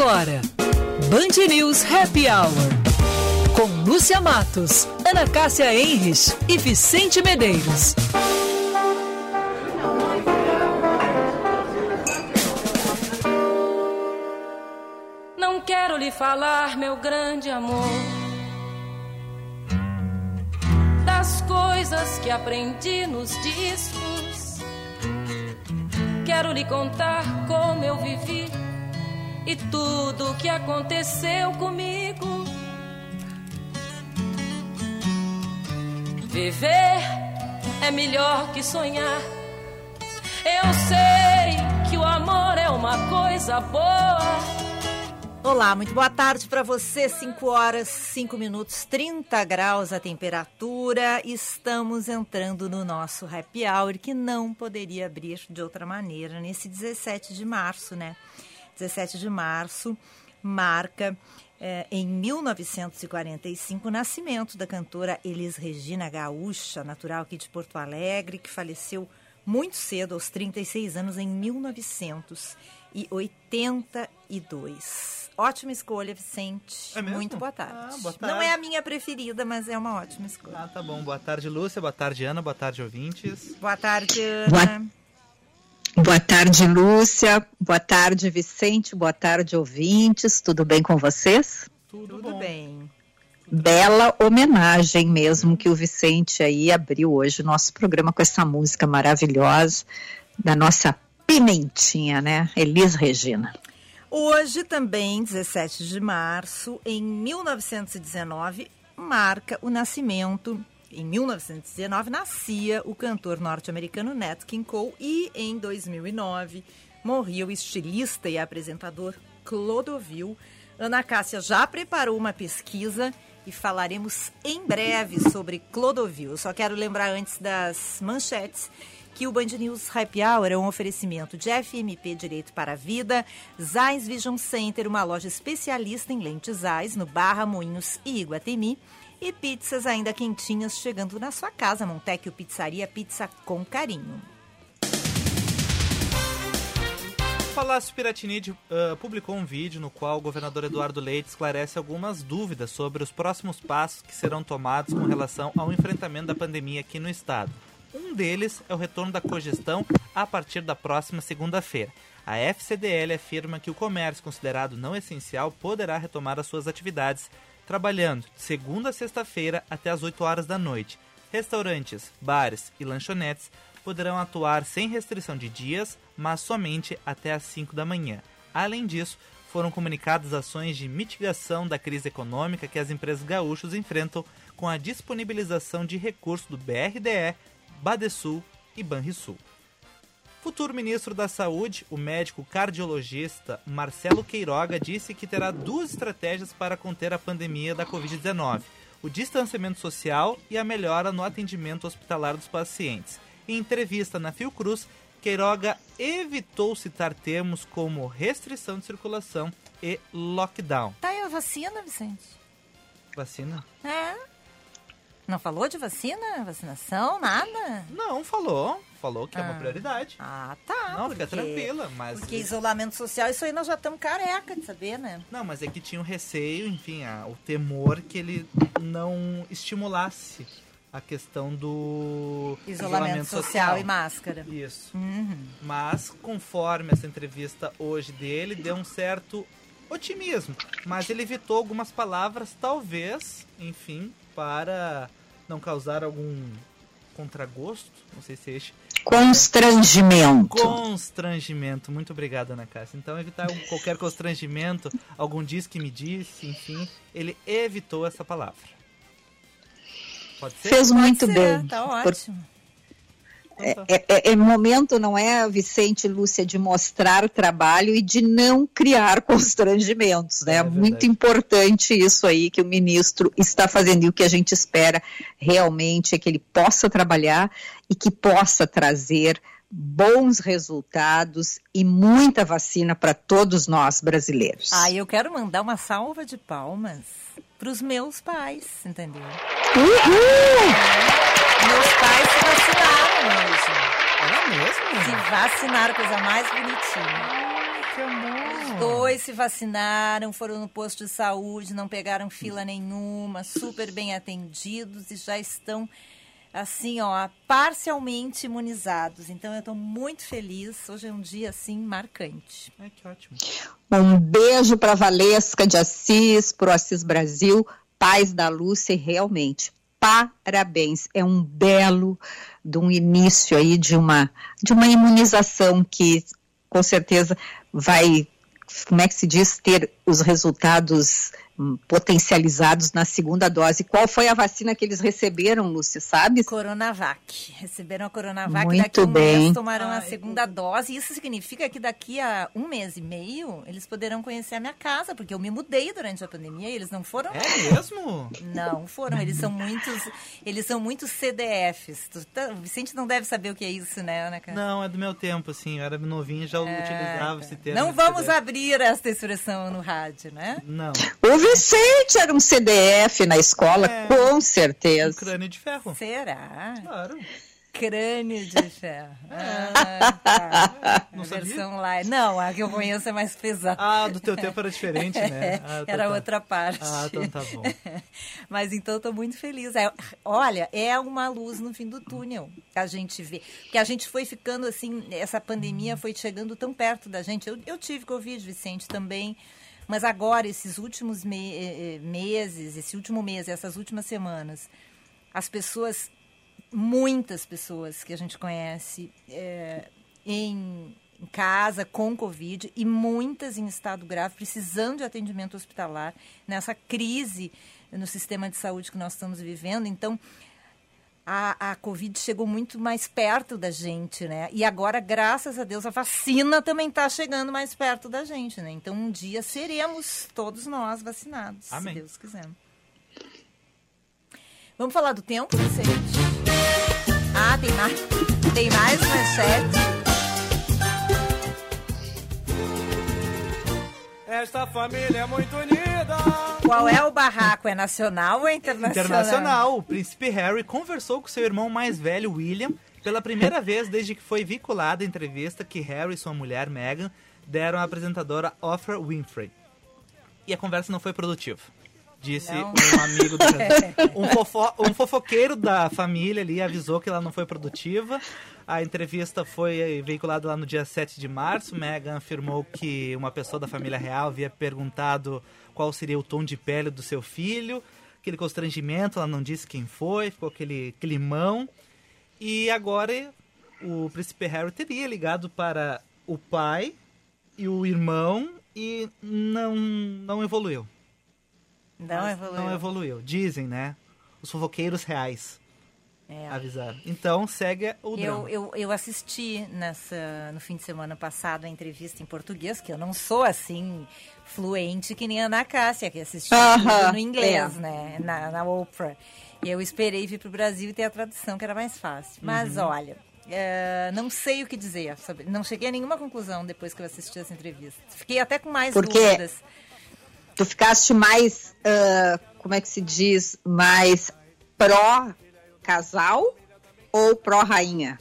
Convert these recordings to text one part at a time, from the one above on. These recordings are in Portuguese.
agora, Band News Happy Hour. Com Lúcia Matos, Ana Cássia Enres e Vicente Medeiros. Não quero lhe falar, meu grande amor, das coisas que aprendi nos discos. Quero lhe contar como eu vivi e tudo o que aconteceu comigo. Viver é melhor que sonhar. Eu sei que o amor é uma coisa boa. Olá, muito boa tarde para você. 5 horas, 5 minutos, 30 graus a temperatura. Estamos entrando no nosso happy hour que não poderia abrir de outra maneira nesse 17 de março, né? 17 de março marca eh, em 1945 o nascimento da cantora Elis Regina Gaúcha, natural aqui de Porto Alegre, que faleceu muito cedo, aos 36 anos, em 1982. Ótima escolha, Vicente. É mesmo? Muito boa tarde. Ah, boa Não tarde. é a minha preferida, mas é uma ótima escolha. Ah, tá bom. Boa tarde, Lúcia. Boa tarde, Ana. Boa tarde, ouvintes. Boa tarde, Ana. Boa tarde, Lúcia. Boa tarde, Vicente. Boa tarde, ouvintes. Tudo bem com vocês? Tudo, Tudo bem. Bela homenagem mesmo que o Vicente aí abriu hoje o nosso programa com essa música maravilhosa da nossa pimentinha, né? Elis Regina. Hoje também, 17 de março, em 1919, marca o nascimento. Em 1919 nascia o cantor norte-americano Nat King Cole e em 2009 morria o estilista e apresentador Clodovil. Ana Cássia já preparou uma pesquisa e falaremos em breve sobre Clodovil. Só quero lembrar antes das manchetes que o Band News Happy Hour é um oferecimento de FMP Direito para a Vida, Zeiss Vision Center, uma loja especialista em lentes Zeiss, no Barra, Moinhos e Iguatemi, e pizzas ainda quentinhas chegando na sua casa, Montecchio Pizzaria, pizza com carinho. O Palácio Piratini ah, publicou um vídeo no qual o governador Eduardo Leite esclarece algumas dúvidas sobre os próximos passos que serão tomados com relação ao enfrentamento da pandemia aqui no estado. Um deles é o retorno da cogestão a partir da próxima segunda-feira. A FCDL afirma que o comércio considerado não essencial poderá retomar as suas atividades, trabalhando de segunda a sexta-feira até as 8 horas da noite. Restaurantes, bares e lanchonetes poderão atuar sem restrição de dias, mas somente até às 5 da manhã. Além disso, foram comunicadas ações de mitigação da crise econômica que as empresas gaúchas enfrentam com a disponibilização de recursos do BRDE, Badesul e Banrisul. Futuro ministro da Saúde, o médico cardiologista Marcelo Queiroga, disse que terá duas estratégias para conter a pandemia da Covid-19: o distanciamento social e a melhora no atendimento hospitalar dos pacientes. Em entrevista na Fiocruz, Queiroga evitou citar termos como restrição de circulação e lockdown. Tá aí a vacina, Vicente? Vacina? É? Não falou de vacina? Vacinação? Nada? Não, falou. Falou que é uma Ah. prioridade. Ah, tá. Não, fica porque- tranquila, mas. Porque isolamento social, isso aí nós já estamos careca de saber, né? Não, mas é que tinha um receio, enfim, o temor que ele não estimulasse a questão do Isolamento, social, e máscara. Isso. Uhum. Mas, conforme essa entrevista hoje dele, deu um certo otimismo. Mas ele evitou algumas palavras, talvez, enfim, para não causar algum contragosto. Não sei se é este. Constrangimento. Constrangimento. Muito obrigado, Ana Cássia. Então, evitar qualquer constrangimento, algum diz que me disse, enfim, ele evitou essa palavra. Pode ser? Fez muito Pode ser, bem. Tá Por- ótimo. Tá. É, é, é momento, não é, Vicente e Lúcia, de mostrar trabalho e de não criar constrangimentos, né? É É muito importante isso aí que o ministro está fazendo e o que a gente espera realmente é que ele possa trabalhar e que possa trazer bons resultados e muita vacina para todos nós brasileiros. Ah, eu quero mandar uma salva de palmas para os meus pais, entendeu? Uhul! Meus pais se vacinaram hoje. É mesmo? Se vacinaram, coisa mais bonitinha. que amor! Os dois se vacinaram, foram no posto de saúde, não pegaram fila nenhuma, super bem atendidos e já estão assim, ó, parcialmente imunizados. Então eu estou muito feliz. Hoje é um dia assim marcante. Ai, que ótimo. Um beijo para Valesca de Assis, pro Assis Brasil, paz da Lúcia, e realmente parabéns. É um belo de um início aí de uma de uma imunização que com certeza vai, como é que se diz, ter os resultados potencializados na segunda dose. Qual foi a vacina que eles receberam, Lúcia, sabe? Coronavac. Receberam a Coronavac Muito daqui a um bem. mês tomaram a Ai, segunda dose. Isso significa que daqui a um mês e meio eles poderão conhecer a minha casa, porque eu me mudei durante a pandemia e eles não foram. É mesmo? Não foram, eles são muitos, eles são muitos CDFs. Tá- o Vicente não deve saber o que é isso, né, Ana Clara? Não, é do meu tempo, assim. Eu era novinho e já utilizava esse termo. É, Não vamos CDF. abrir esta expressão no rádio, né? Não. O Vicente era um CDF na escola, É. com Um certeza. crânio de ferro. Será? Claro. Crânio de ferro. Ah, tá. Não a sabia? versão lá. Não, a que eu conheço é mais pesada. Ah, do teu tempo era diferente, né? Ah, tá, Era tá. outra parte. Ah, então tá bom. Mas então estou muito feliz. É, olha, é uma luz no fim do túnel que a gente vê. Que a gente foi ficando assim, essa pandemia foi chegando tão perto da gente. Eu, eu tive Covid, Vicente, também. Mas agora, esses últimos me- eh, eh, meses, esse último mês, essas últimas semanas, as pessoas, muitas pessoas que a gente conhece eh, em, em casa com Covid e muitas em estado grave, precisando de atendimento hospitalar, nessa crise no sistema de saúde que nós estamos vivendo. Então, a, a Covid chegou muito mais perto da gente, né? E agora, graças a Deus, a vacina também está chegando mais perto da gente, né? Então, um dia seremos todos nós vacinados, Amém. se Deus quiser. Vamos falar do tempo, Vicente? Ah, tem mais, tem mais manchete. Esta família é muito unida. Qual é o barraco? É nacional ou é internacional? Internacional. O príncipe Harry conversou com seu irmão mais velho, William, pela primeira vez desde que foi vinculada a entrevista que Harry e sua mulher, Meghan, deram à apresentadora Oprah Winfrey. E a conversa não foi produtiva. Disse Não. um amigo do um, fofo- um fofoqueiro da família ali avisou que ela não foi produtiva. A entrevista foi veiculada lá no dia 7 de março. Meghan afirmou que uma pessoa da família real havia perguntado qual seria o tom de pele do seu filho. Aquele constrangimento, ela não disse quem foi, ficou aquele climão. E agora o príncipe Harry teria ligado para o pai e o irmão e não, não evoluiu. Não evoluiu. Não evoluiu. Dizem, né? Os fofoqueiros reais É. avisaram. Então segue o Eu, drama. eu, eu assisti nessa, no fim de semana passado a entrevista em português, que eu não sou assim fluente que nem a Ana Cássia, que assistiu Aham, tudo no inglês, é. né? Na, na Oprah. E eu esperei vir para o Brasil e ter a tradução, que era mais fácil. Mas Uhum. olha, é, não sei o que dizer. sobre- não cheguei a nenhuma conclusão depois que eu assisti essa entrevista. Fiquei até com mais Porque- dúvidas. Tu ficaste mais, ah, como é que se diz, mais pró-casal ou pró-rainha?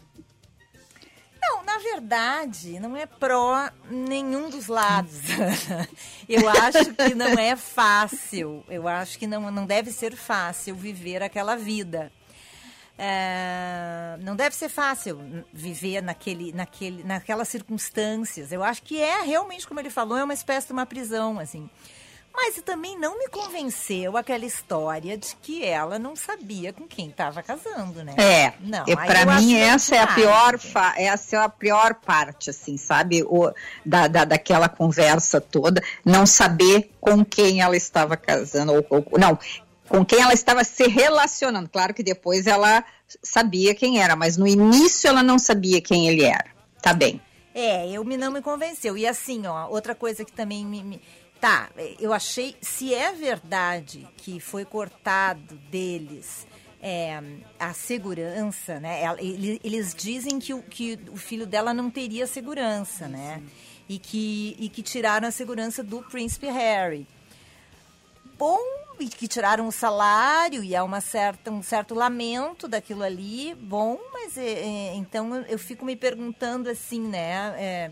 Não, na verdade, não é pró nenhum dos lados. Eu acho que não é fácil. Eu acho que não, não deve ser fácil viver aquela vida. É, não deve ser fácil viver naquele, naquele, naquelas circunstâncias. Eu acho que é realmente, como ele falou, é uma espécie de uma prisão, assim. Mas também não me convenceu aquela história de que ela não sabia com quem estava casando, né? É, não. aí para mim acho essa é a pior, fa- essa é a pior parte, assim, sabe, o, da, da, daquela conversa toda, não saber com quem ela estava casando ou, ou- não, com quem ela estava se relacionando. Claro que depois ela sabia quem era, mas no início ela não sabia quem ele era. Tá bem. É, eu me não me convenceu. E assim, ó, outra coisa que também me, me- Tá, eu achei, se é verdade que foi cortado deles é, a segurança, né? Eles dizem que o, que o filho dela não teria segurança, né? E que, e que tiraram a segurança do príncipe Harry. Bom, e que tiraram o salário e há uma certa, um certo lamento daquilo ali. Bom, mas é, é, então eu, eu fico me perguntando assim, né?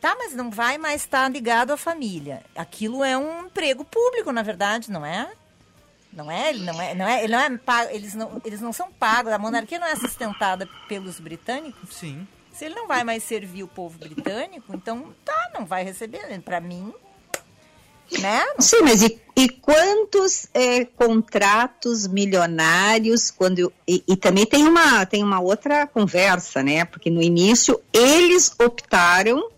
Tá, mas não vai mais estar ligado à família. Aquilo é um emprego público, na verdade, não é? Não é? Ele não é, não é, ele não é pago, eles não, eles não são pagos. A monarquia não é sustentada pelos britânicos. Sim. Se ele não vai mais servir o povo britânico, então tá, não vai receber. Para mim, né? Sim, mas e, e quantos é, contratos milionários quando e, e, também tem uma tem uma outra conversa, né? Porque no início eles optaram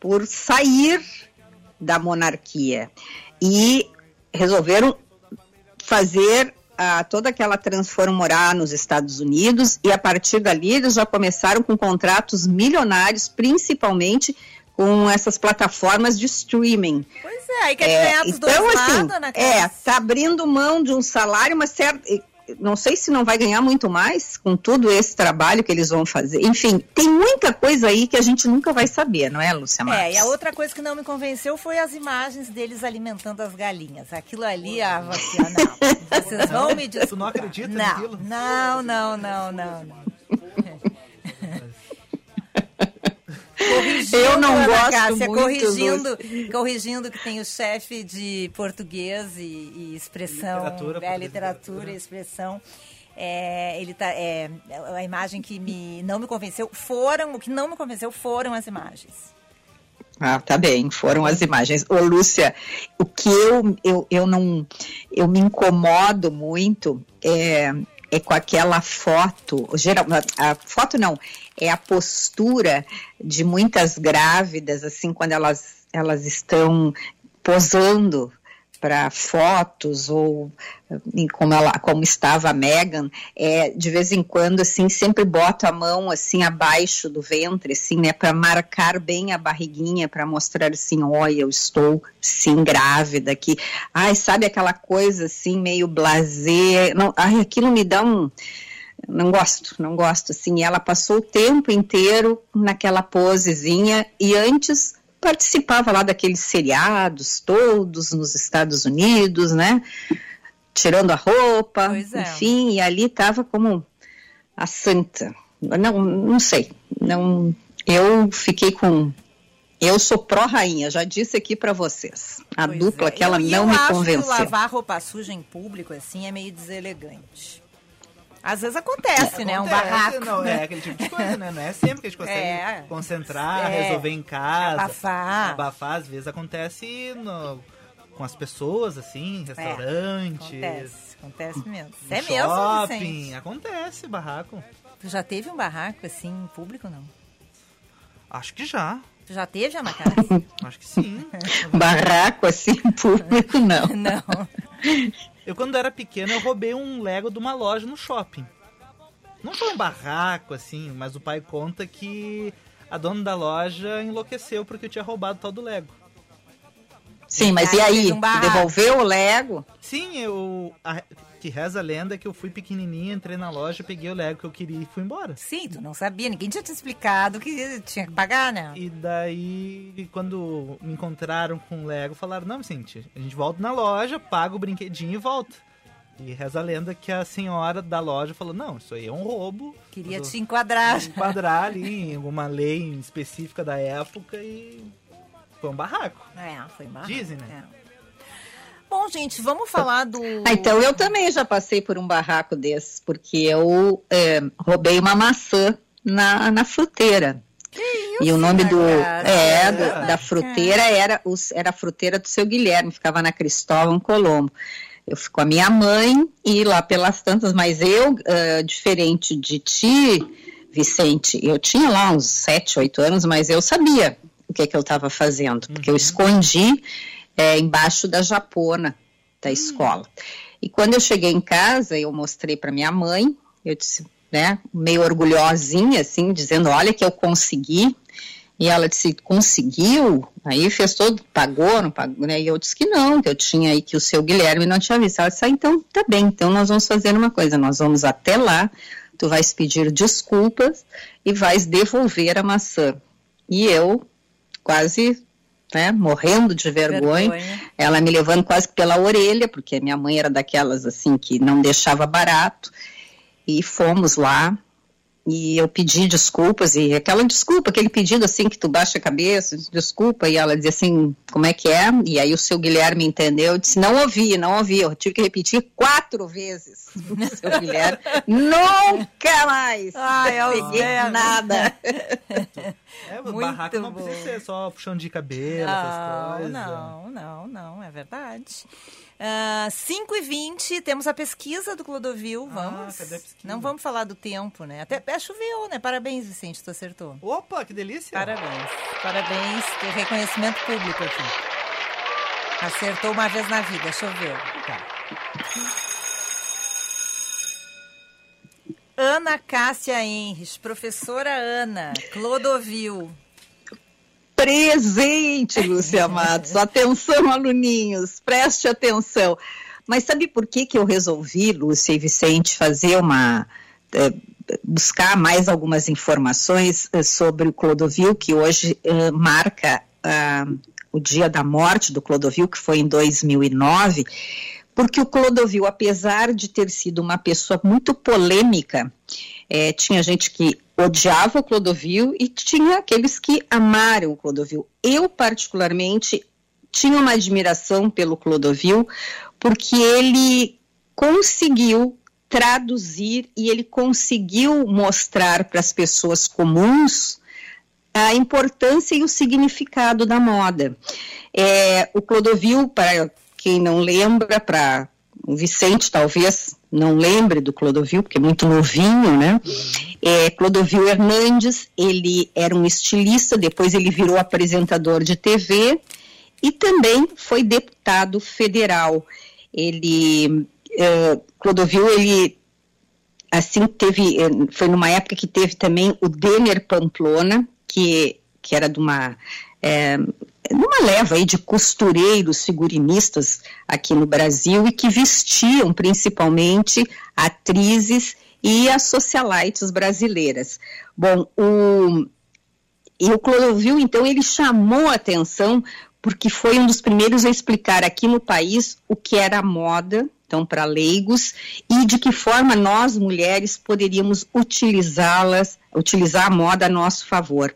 por sair da monarquia e resolveram fazer ah, toda aquela transformação morar nos Estados Unidos e a partir dali eles já começaram com contratos milionários, principalmente com essas plataformas de streaming. Pois é, aí quer é, ganhar dos então, dois assim, lados, né, É, tá abrindo mão de um salário, mas certo, não sei se não vai ganhar muito mais com todo esse trabalho que eles vão fazer. Enfim, tem muita coisa aí que a gente nunca vai saber, não é, Lúcia Marques? É, e a outra coisa que não me convenceu foi as imagens deles alimentando as galinhas. Aquilo ali, a vacina, não. Vocês vão me dizer. Tu não acredita não, naquilo? Não, não, não, não, não. Corrigindo, eu não Ana gosto Cássia, muito corrigindo, corrigindo que tem o chefe de português e, e expressão, literatura, é, literatura e expressão. É, ele tá, é, a imagem que me, não me convenceu foram, o que não me convenceu foram as imagens. Ah, tá bem, foram as imagens. Ô, Lúcia, o que eu, eu, eu não, eu me incomodo muito é, é com aquela foto, geral, a foto não, é a postura de muitas grávidas, assim, quando elas, elas estão posando para fotos ou como ela como estava a Megan é de vez em quando assim sempre bota a mão assim abaixo do ventre assim né para marcar bem a barriguinha para mostrar assim olha eu estou sim grávida aqui. Ai sabe aquela coisa assim meio blazer? Não ai aquilo me dá um não gosto, não gosto. Assim, ela passou o tempo inteiro naquela posezinha e antes participava lá daqueles seriados todos nos Estados Unidos, né? Tirando a roupa, é. enfim, e ali estava como a santa. Não, não sei. Não, eu fiquei com eu sou pró-rainha, já disse aqui para vocês. A pois dupla é. que ela eu, não eu me acho convenceu. Que lavar roupa suja em público assim é meio deselegante. Às vezes acontece, é, né? Acontece, um barraco. Não, é aquele tipo de coisa, né? Não é sempre que a gente consegue é, concentrar, é, resolver em casa. Abafar. Abafar, às vezes acontece no, com as pessoas, assim, é, restaurantes. acontece, acontece mesmo. É mesmo, shopping, Vicente? acontece, barraco. Tu já teve um barraco, assim, em público, não? Acho que já. Tu já teve, Ana Cássia? Acho que sim. barraco, assim, em público, não. não. Eu, quando era pequeno, eu roubei um Lego de uma loja no shopping. Não foi um barraco, assim, mas o pai conta que a dona da loja enlouqueceu porque eu tinha roubado o tal do Lego. Sim, mas e aí? Um devolveu o Lego? Sim, eu. A, que reza a lenda que eu fui pequenininha, entrei na loja, peguei o Lego que eu queria e fui embora. Sim, tu não sabia, ninguém tinha te explicado que tinha que pagar, né? E daí, quando me encontraram com o Lego, falaram: Não, Vicente, a gente volta na loja, paga o brinquedinho e volta. E reza a lenda que a senhora da loja falou: Não, isso aí é um roubo. Queria te enquadrar. Enquadrar ali em alguma lei específica da época e foi um barraco. É, foi um barraco. Dizem, né? É. Bom, gente, vamos falar do. Ah, então eu também já passei por um barraco desses, porque eu é, roubei uma maçã na, na fruteira. Isso, e o nome do, é, do, da fruteira era, os, era a fruteira do seu Guilherme, ficava na Cristóvão Colombo. Eu fui com a minha mãe e lá pelas tantas, mas eu, uh, diferente de ti, Vicente, eu tinha lá uns sete, oito anos, mas eu sabia o que, é que eu estava fazendo, porque uhum. eu escondi é, embaixo da japona da hum. escola. E quando eu cheguei em casa, eu mostrei para minha mãe, eu disse, né, meio orgulhosinha, assim, dizendo, olha que eu consegui. E ela disse, conseguiu? Aí fez todo, pagou, não pagou, né? E eu disse que não, que eu tinha aí, que o seu Guilherme não tinha visto. Ela disse, ah, então tá bem, então nós vamos fazer uma coisa, nós vamos até lá, tu vais pedir desculpas e vais devolver a maçã. E eu quase né, morrendo de vergonha, vergonha, ela me levando quase pela orelha, porque minha mãe era daquelas assim que não deixava barato, e fomos lá, e eu pedi desculpas, e aquela desculpa, aquele pedido assim que tu baixa a cabeça, desculpa, e ela dizia assim, como é que é? E aí o seu Guilherme entendeu, disse, não ouvi, não ouvi, eu tive que repetir quatro vezes o seu Guilherme, nunca mais, Ai, não peguei nada. É, Muito barraco não precisa ser só puxão de cabelo, essas coisas. Não, não, não, é verdade. Ah, 5 e 20 temos a pesquisa do Clodovil, vamos? Ah, cadê a pesquisa? Não vamos falar do tempo, né? Até, até choveu, né? Parabéns, Vicente, tu acertou. Opa, que delícia. Parabéns, parabéns, tem reconhecimento público aqui. Acertou uma vez na vida, choveu. Tá. Ana Cássia Henres, professora Ana, Clodovil. Presente, Lúcia Matos. Atenção, aluninhos, preste atenção. Mas sabe por que, que eu resolvi, Lúcia e Vicente, fazer uma. eh, buscar mais algumas informações eh, sobre o Clodovil, que hoje eh, marca ah, o dia da morte do Clodovil, que foi em 2009, porque o Clodovil, apesar de ter sido uma pessoa muito polêmica, eh, tinha gente que odiava o Clodovil e tinha aqueles que amaram o Clodovil. Eu, particularmente, tinha uma admiração pelo Clodovil, porque ele conseguiu traduzir e ele conseguiu mostrar para as pessoas comuns a importância e o significado da moda. É, o Clodovil, para quem não lembra, para o Vicente talvez não lembre do Clodovil, porque é muito novinho, né? É, Clodovil Hernandes, ele era um estilista, depois ele virou apresentador de TV e também foi deputado federal. Ele, eh, Clodovil, ele assim teve, eh, foi numa época que teve também o Denner Pamplona, que, que era de uma é, numa leva aí de costureiros figurinistas aqui no Brasil e que vestiam principalmente atrizes e as socialites brasileiras. Bom, o, e o Clodovil, então, ele chamou a atenção porque foi um dos primeiros a explicar aqui no país o que era a moda, então, para leigos, e de que forma nós, mulheres, poderíamos utilizá-las, utilizar a moda a nosso favor.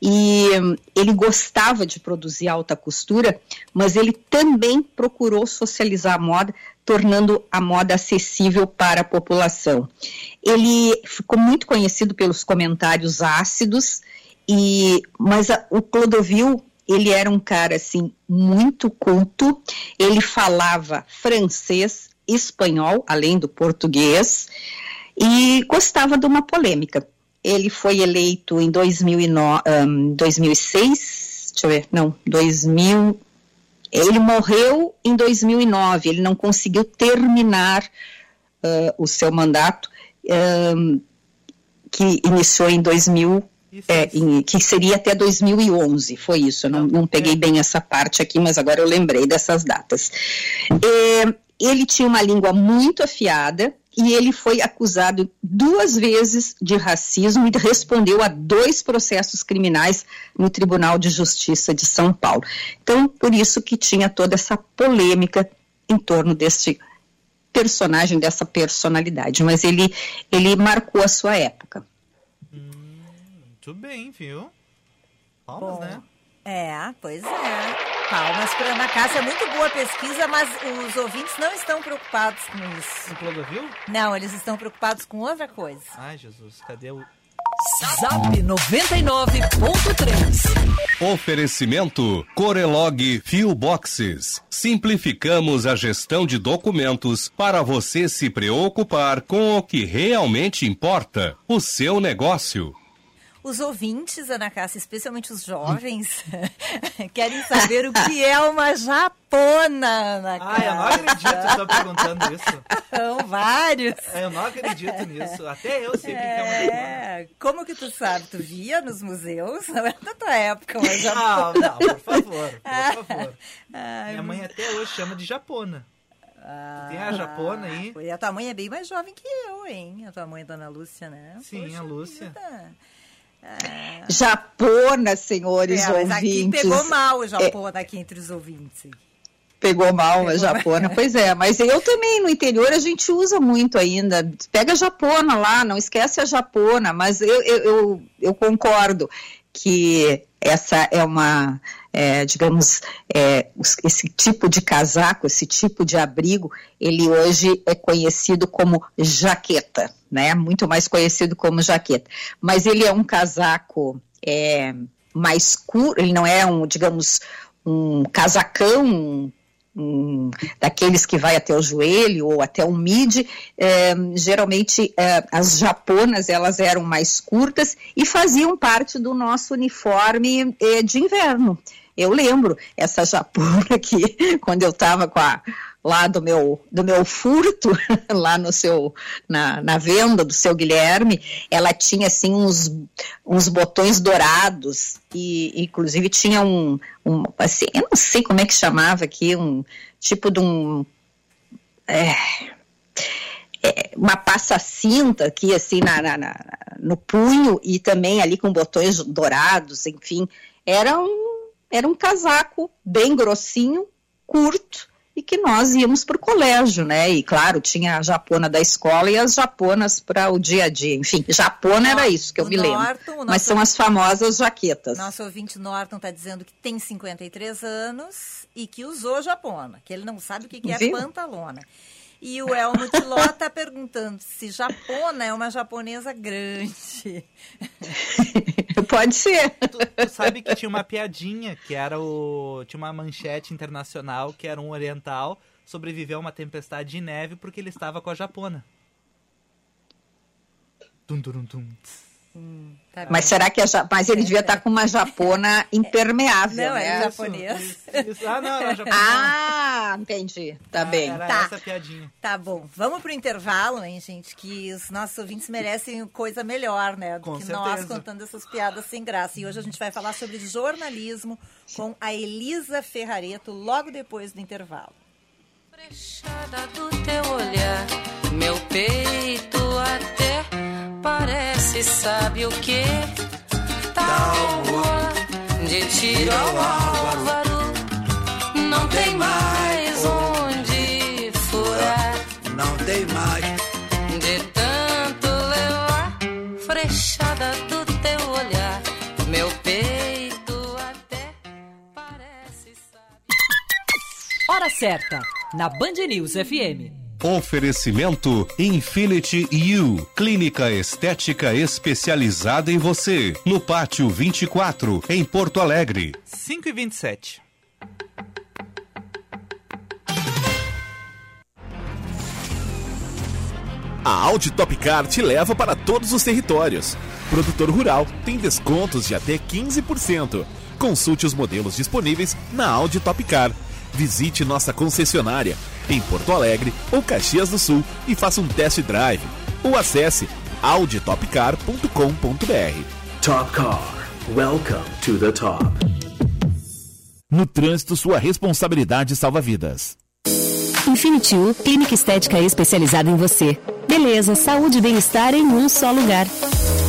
E hum, ele gostava de produzir alta costura, mas ele também procurou socializar a moda, tornando a moda acessível para a população. Ele ficou muito conhecido pelos comentários ácidos, e mas a, o Clodovil ele era um cara assim muito culto. Ele falava francês, espanhol, além do português, e gostava de uma polêmica. Ele foi eleito em 2009, um, 2006, deixa eu ver, não, 2000. Ele morreu em 2009. Ele não conseguiu terminar uh, o seu mandato, um, que iniciou em 2000 é, em, que seria até 2011, foi isso. Eu não, não peguei bem essa parte aqui, mas agora eu lembrei dessas datas. É, ele tinha uma língua muito afiada e ele foi acusado duas vezes de racismo e respondeu a dois processos criminais no Tribunal de Justiça de São Paulo. Então, por isso que tinha toda essa polêmica em torno desse personagem, dessa personalidade. Mas ele, ele marcou a sua época. Muito bem, viu? Palmas, Bom, né? É, pois é. Palmas para Ana Cássia. Muito boa a pesquisa, mas os ouvintes não estão preocupados com isso. O Clodovil? Não, eles estão preocupados com outra coisa. Ai, Jesus, cadê o... Zap 99.3. Oferecimento Corelog Fio Boxes. Simplificamos a gestão de documentos para você se preocupar com o que realmente importa, o seu negócio. Os ouvintes, Ana Cássia, especialmente os jovens, querem saber o que é uma japona, Ana Ai, eu não acredito que eu tô perguntando isso. São vários. Eu não acredito nisso. Até eu sei o que que é uma japona. É, como que tu sabe? Tu via nos museus? Não é da tua época, mas já... Não, não, por favor, por favor. Minha mãe até hoje chama de japona. Tem a japona aí. E a tua mãe é bem mais jovem que eu, hein? A tua mãe, Dona Lúcia, né? Sim, Poxa a Lúcia. vida. Japona, senhores É, mas aqui ouvintes. pegou mal o Japona aqui entre os ouvintes. Pegou mal a japona, pois é, mas eu também no interior a gente usa muito ainda. Pega a japona lá, não esquece a japona, mas eu, eu, eu, eu concordo que essa é uma, é, digamos, é, esse tipo de casaco, esse tipo de abrigo, ele hoje é conhecido como jaqueta, né? Muito mais conhecido como jaqueta. Mas ele é um casaco é, mais curto, ele não é um, digamos, um casacão um, daqueles que vai até o joelho ou até o mid, é, geralmente é, as japonas elas eram mais curtas e faziam parte do nosso uniforme é, de inverno. Eu lembro essa japona que quando eu estava com a lá do meu, do meu furto, lá no seu, na, na venda do seu Guilherme, ela tinha assim uns, uns botões dourados e inclusive tinha um, um assim, eu não sei como é que chamava aqui, um tipo de um é, é, uma passa-cinta aqui assim na, na, na, no punho e também ali com botões dourados, enfim, era um, era um casaco bem grossinho, curto, e que nós íamos para o colégio, né? E claro, tinha a japona da escola e as japonas para o dia a dia. Enfim, japona era isso que eu me Norton, lembro. Mas são as famosas jaquetas. Nosso ouvinte Norton está dizendo que tem 53 anos e que usou japona, que ele não sabe o que, que é Viu? pantalona. E o Elmo Tiló está perguntando se japona é uma japonesa grande. Pode ser. Tu, tu, sabe que tinha uma piadinha, que era o. Tinha uma manchete internacional que era um oriental sobreviveu a uma tempestade de neve porque ele estava com a japona. Tum, tum, tum. Hum, tá mas será que a, mas ele devia estar tá com uma japona impermeável, não, né? é japonês. Isso, isso. Ah, não, era japonês. Ah, entendi. Tá ah, bem. Era tá. essa piadinha. Tá bom. Vamos pro intervalo, hein, gente? Que os nossos ouvintes merecem coisa melhor, né? Do com que certeza. nós contando essas piadas sem graça. E hoje a gente vai falar sobre jornalismo com a Elisa Ferrareto logo depois do intervalo. Frechada do teu olhar, meu peito até parece, sabe o que? Tábua de tiro ao álvaro, não tem mais onde furar. Não tem mais. De tanto levar, frechada do teu olhar, meu peito até parece, sabe. Hora certa, na Band News FM. Oferecimento Infinity U, clínica estética especializada em você, no Pátio 24, em Porto Alegre. 5 e 27. A Audi Top Car te leva para todos os territórios. Produtor rural tem descontos de até 15%. Consulte os modelos disponíveis na Audi Top Car. Visite nossa concessionária em Porto Alegre ou Caxias do Sul e faça um test drive. Ou acesse auditopcar.com.br. Top Car. Welcome to the top. No trânsito, sua responsabilidade salva vidas. Infinity U, clínica estética especializada em você. Beleza, saúde e bem-estar em um só lugar.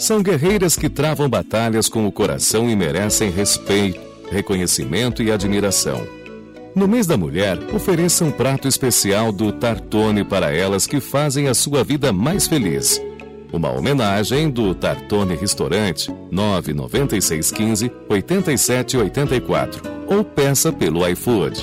São guerreiras que travam batalhas com o coração e merecem respeito, reconhecimento e admiração. No mês da mulher, ofereça um prato especial do Tartone para elas que fazem a sua vida mais feliz. Uma homenagem do Tartone Restaurante 99615 8784 ou peça pelo iFood.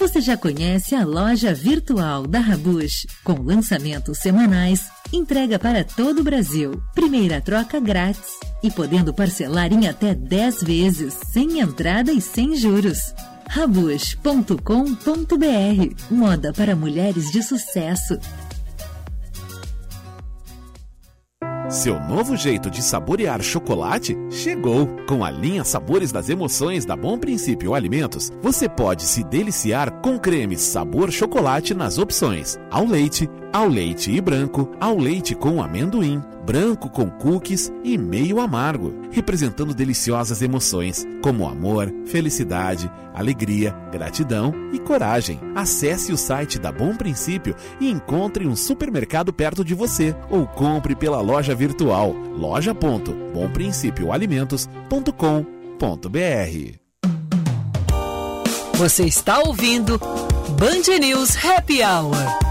Você já conhece a loja virtual da Rabush, com lançamentos semanais, entrega para todo o Brasil, primeira troca grátis e podendo parcelar em até 10 vezes, sem entrada e sem juros. Rabush.com.br Moda para mulheres de sucesso. Seu novo jeito de saborear chocolate chegou! Com a linha Sabores das Emoções da Bom Princípio Alimentos, você pode se deliciar com cremes sabor chocolate nas opções ao leite, ao leite e branco, ao leite com amendoim, branco com cookies e meio amargo, representando deliciosas emoções como amor, felicidade, alegria, gratidão e coragem. Acesse o site da Bom Princípio e encontre um supermercado perto de você ou compre pela loja virtual loja.bomprincipioalimentos.com.br. Você está ouvindo Band News Happy Hour.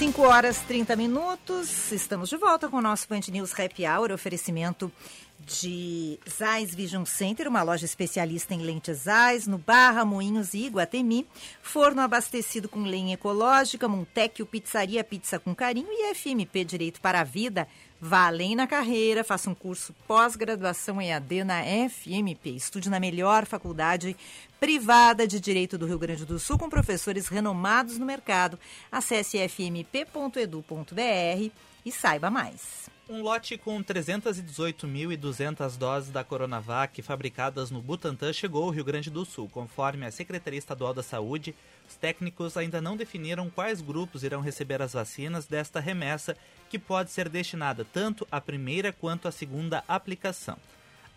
5 horas 30 minutos, estamos de volta com o nosso Band News Happy Hour, oferecimento de Zais Vision Center, uma loja especialista em lentes Zais, no Barra, Moinhos e Iguatemi. Forno abastecido com lenha ecológica, Montecchio Pizzaria Pizza com Carinho e FMP Direito para a Vida. Vá além na carreira, faça um curso pós-graduação EAD na FMP. Estude na melhor faculdade privada de Direito do Rio Grande do Sul, com professores renomados no mercado. Acesse fmp.edu.br e saiba mais. Um lote com 318.200 doses da Coronavac fabricadas no Butantan chegou ao Rio Grande do Sul. Conforme a Secretaria Estadual da Saúde, os técnicos ainda não definiram quais grupos irão receber as vacinas desta remessa, que pode ser destinada tanto à primeira quanto à segunda aplicação.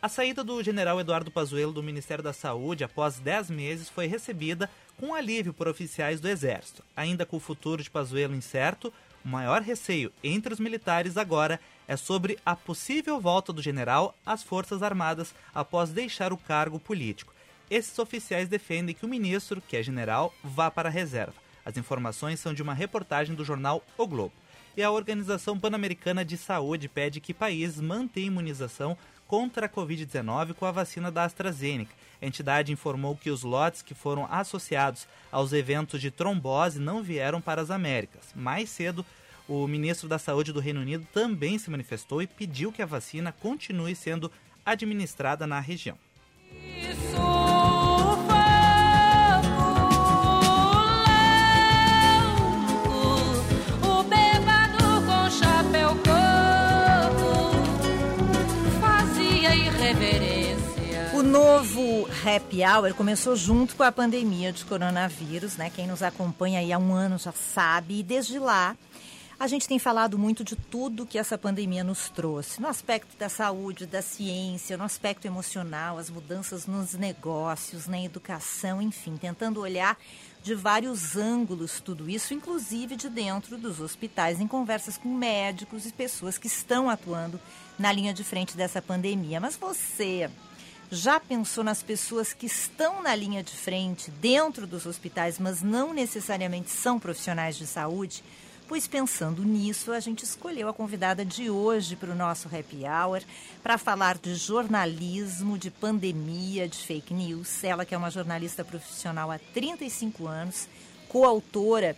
A saída do general Eduardo Pazuello do Ministério da Saúde após 10 meses foi recebida com alívio por oficiais do Exército. Ainda com o futuro de Pazuello incerto, o maior receio entre os militares agora é sobre a possível volta do general às Forças Armadas após deixar o cargo político. Esses oficiais defendem que o ministro, que é general, vá para a reserva. As informações são de uma reportagem do jornal O Globo. E a Organização Pan-Americana de Saúde pede que países mantenham imunização contra a Covid-19 com a vacina da AstraZeneca. A entidade informou que os lotes que foram associados aos eventos de trombose não vieram para as Américas. Mais cedo, o ministro da Saúde do Reino Unido também se manifestou e pediu que a vacina continue sendo administrada na região. O novo Happy Hour começou junto com a pandemia de coronavírus, né? Quem nos acompanha aí há um ano já sabe, e desde lá a gente tem falado muito de tudo que essa pandemia nos trouxe, no aspecto da saúde, da ciência, no aspecto emocional, as mudanças nos negócios, na educação, enfim, tentando olhar de vários ângulos tudo isso, inclusive de dentro dos hospitais, em conversas com médicos e pessoas que estão atuando na linha de frente dessa pandemia. Mas você já pensou nas pessoas que estão na linha de frente, dentro dos hospitais, mas não necessariamente são profissionais de saúde? Pois pensando nisso, a gente escolheu a convidada de hoje para o nosso Happy Hour para falar de jornalismo, de pandemia, de fake news. Ela que é uma jornalista profissional há 35 anos, coautora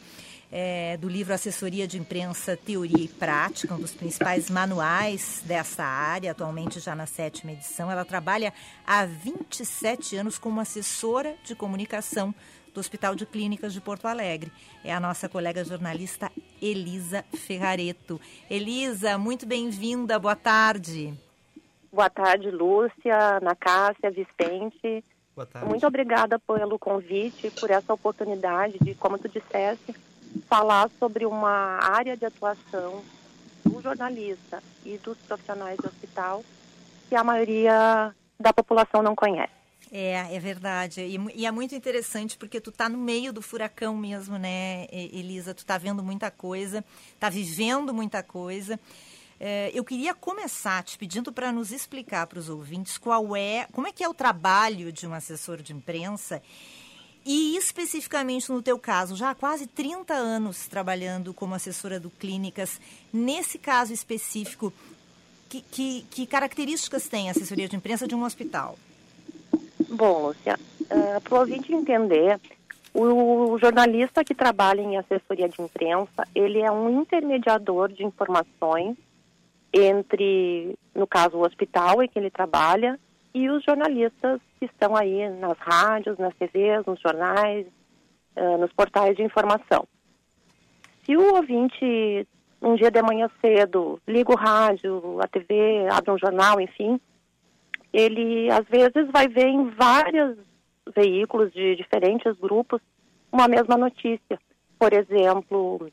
é, do livro Assessoria de Imprensa, Teoria e Prática, um dos principais manuais dessa área, atualmente já na sétima edição. Ela trabalha há 27 anos como assessora de comunicação do Hospital de Clínicas de Porto Alegre. É a nossa colega jornalista Elisa Ferrareto. Elisa, muito bem-vinda, boa tarde. Boa tarde, Lúcia, Ana Cássia, Vicente. Boa tarde. Muito obrigada pelo convite, por essa oportunidade de, como tu disseste, falar sobre uma área de atuação do jornalista e dos profissionais do hospital que a maioria da população não conhece. É, é verdade. E, e, é muito interessante porque tu tá no meio do furacão mesmo, né, Elisa? Tu tá vendo muita coisa, tá vivendo muita coisa. É, eu queria começar te pedindo para nos explicar para os ouvintes qual é, como é que é o trabalho de um assessor de imprensa e especificamente no teu caso, já há quase 30 anos trabalhando como assessora do Clínicas, nesse caso específico, que, que, que características tem a assessoria de imprensa de um hospital? Bom, Lúcia, uh, para o ouvinte entender, o jornalista que trabalha em assessoria de imprensa, ele é um intermediador de informações entre, no caso, o hospital em que ele trabalha e os jornalistas que estão aí nas rádios, nas TVs, nos jornais, uh, nos portais de informação. Se o ouvinte, um dia de manhã cedo, liga o rádio, a TV, abre um jornal, enfim, ele às vezes vai ver em vários veículos de diferentes grupos uma mesma notícia. Por exemplo,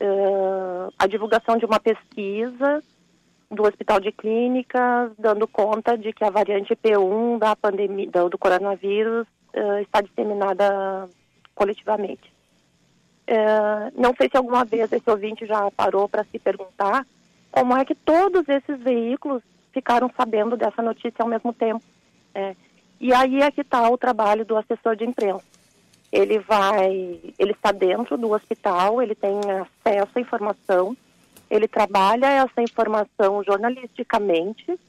uh, a divulgação de uma pesquisa do Hospital de Clínicas dando conta de que a variante P1 da pandemia do, coronavírus uh, está disseminada coletivamente. Uh, não sei se alguma vez esse ouvinte já parou para se perguntar como é que todos esses veículos ficaram sabendo dessa notícia ao mesmo tempo. É. E aí é que está o trabalho do assessor de imprensa. Ele vai, ele está dentro do hospital, ele tem acesso à informação, ele trabalha essa informação jornalisticamente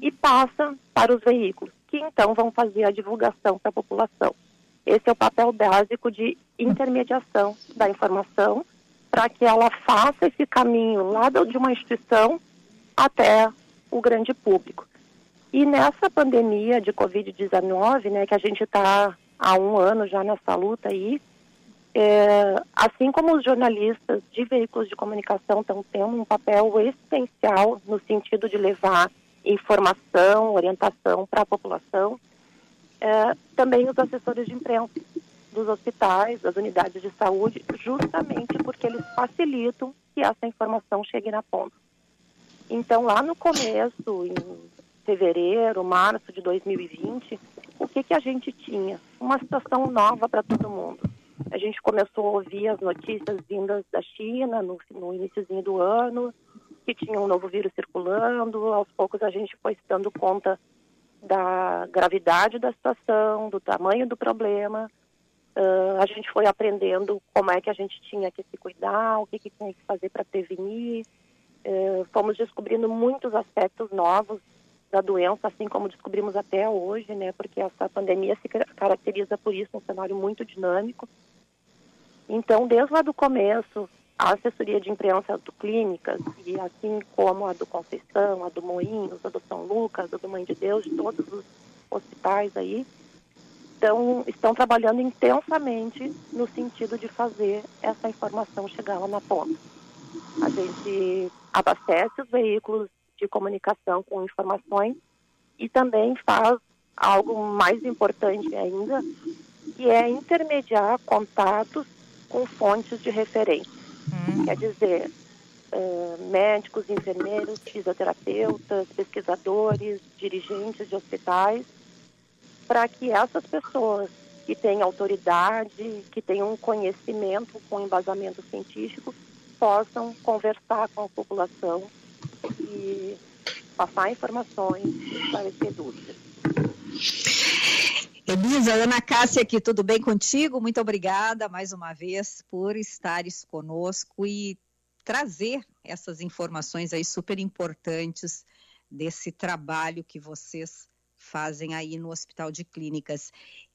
e passa para os veículos, que então vão fazer a divulgação para a população. Esse é o papel básico de intermediação da informação para que ela faça esse caminho lá de uma instituição até o grande público. E nessa pandemia de Covid-19, né, que a gente está há um ano já nessa luta aí, é, assim como os jornalistas de veículos de comunicação estão tendo um papel essencial no sentido de levar informação, orientação para a população, é, também os assessores de imprensa dos hospitais, das unidades de saúde, justamente porque eles facilitam que essa informação chegue na ponta. Então, lá no começo, em fevereiro, março de 2020, o que, que a gente tinha? Uma situação nova para todo mundo. A gente começou a ouvir as notícias vindas da China no, no iníciozinho do ano, que tinha um novo vírus circulando. Aos poucos a gente foi se dando conta da gravidade da situação, do tamanho do problema. Uh, a gente foi aprendendo como é que a gente tinha que se cuidar, o que, que tinha que fazer para prevenir. Uh, fomos descobrindo muitos aspectos novos da doença, assim como descobrimos até hoje, né? Porque essa pandemia se caracteriza por isso, um cenário muito dinâmico. Então, desde lá do começo, a assessoria de imprensa do Clínicas, e assim como a do Conceição, a do Moinhos, a do São Lucas, a do Mãe de Deus, de todos os hospitais aí, estão, estão trabalhando intensamente no sentido de fazer essa informação chegar lá na ponta. A gente abastece os veículos de comunicação com informações e também faz algo mais importante ainda, que é intermediar contatos com fontes de referência. Hum. Quer dizer, uh, médicos, enfermeiros, fisioterapeutas, pesquisadores, dirigentes de hospitais, para que essas pessoas que têm autoridade, que têm um conhecimento com embasamento científico, possam conversar com a população e passar informações e esclarecer dúvidas. Elisa, Ana Cássia aqui, tudo bem contigo? Muito obrigada mais uma vez por estares conosco e trazer essas informações aí super importantes desse trabalho que vocês fazem aí no Hospital de Clínicas.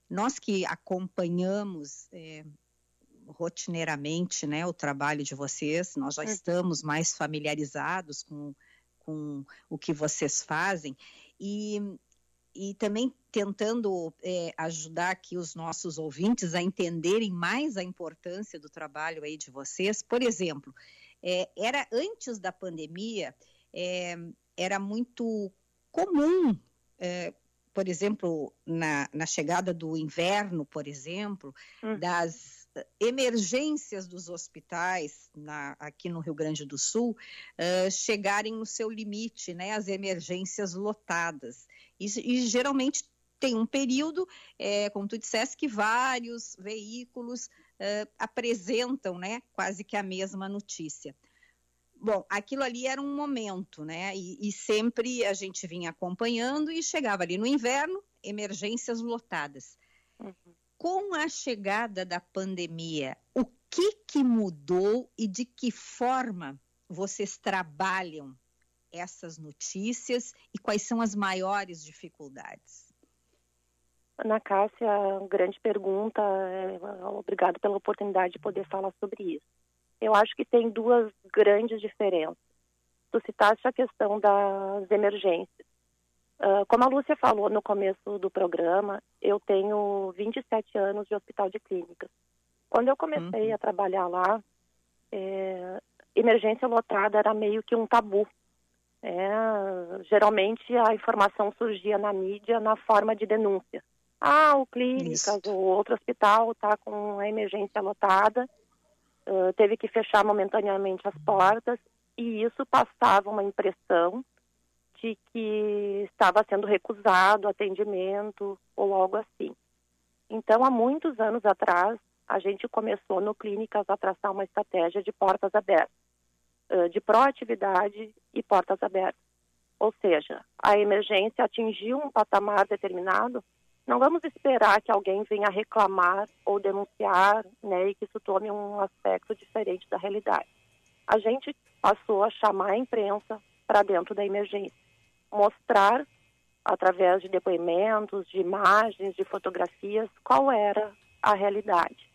Nós que acompanhamos é, rotineiramente né, o trabalho de vocês, nós já uhum. estamos mais familiarizados com, com o que vocês fazem e e também tentando é, ajudar aqui os nossos ouvintes a entenderem mais a importância do trabalho aí de vocês. Por exemplo, é, era antes da pandemia, é, era muito comum, é, por exemplo, na, na, chegada do inverno, por exemplo, hum. das emergências dos hospitais na, aqui no Rio Grande do Sul uh, chegarem no seu limite, né, as emergências lotadas. E, e geralmente tem um período, é, como tu disseste, que vários veículos uh, apresentam né, quase que a mesma notícia. Bom, aquilo ali era um momento, né? E, e, sempre a gente vinha acompanhando e chegava ali no inverno, emergências lotadas. Uhum. Com a chegada da pandemia, o que, que mudou e de que forma vocês trabalham essas notícias e quais são as maiores dificuldades? Ana Cássia, grande pergunta. É, obrigado pela oportunidade de poder falar sobre isso. Eu acho que tem duas grandes diferenças. Tu citaste a questão das emergências. Uh, como a Lúcia falou no começo do programa, eu tenho 27 anos de hospital de clínicas. Quando eu comecei uhum. a trabalhar lá, é, emergência lotada era meio que um tabu. É, geralmente a informação surgia na mídia na forma de denúncia. Ah, o clínicas, o outro hospital está com a emergência lotada, uh, teve que fechar momentaneamente as portas, e isso passava uma impressão de que estava sendo recusado atendimento ou algo assim. Então, há muitos anos atrás, a gente começou no Clínicas a traçar uma estratégia de portas abertas, de proatividade e portas abertas. Ou seja, a emergência atingiu um patamar determinado, não vamos esperar que alguém venha reclamar ou denunciar, né, e que isso tome um aspecto diferente da realidade. A gente passou a chamar a imprensa para dentro da emergência, mostrar através de depoimentos, de imagens, de fotografias, qual era a realidade.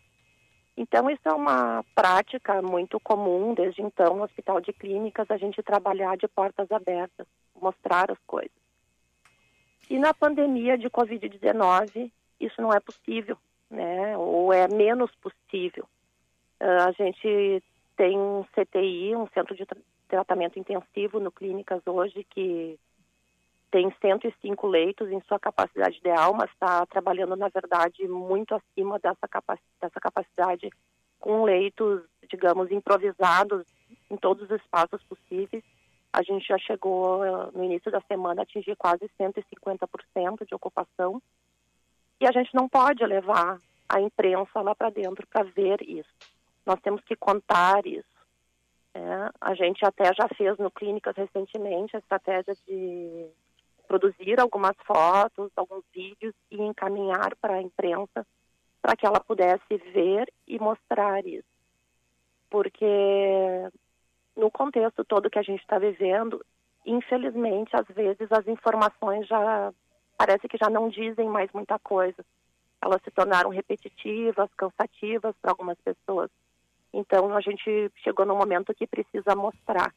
Então, isso é uma prática muito comum desde então no Hospital de Clínicas, a gente trabalhar de portas abertas, mostrar as coisas. E na pandemia de Covid-19, isso não é possível, né? Ou é menos possível. Uh, a gente tem um CTI, um Centro de Tratamento Intensivo no Clínicas hoje, que tem 105 leitos em sua capacidade ideal, mas está trabalhando, na verdade, muito acima dessa, dessa capacidade, com leitos, digamos, improvisados em todos os espaços possíveis a gente já chegou eh, no início da semana a atingir quase 150% de ocupação. E a gente não pode levar a imprensa lá para dentro para ver isso. Nós temos que contar isso. É, a gente até já fez no Clínicas recentemente a estratégia de produzir algumas fotos, alguns vídeos e encaminhar para a imprensa para que ela pudesse ver e mostrar isso. Porque no contexto todo que a gente está vivendo, infelizmente, às vezes as informações já parece que já não dizem mais muita coisa. Elas se tornaram repetitivas, cansativas para algumas pessoas. Então a gente chegou num momento que precisa mostrar.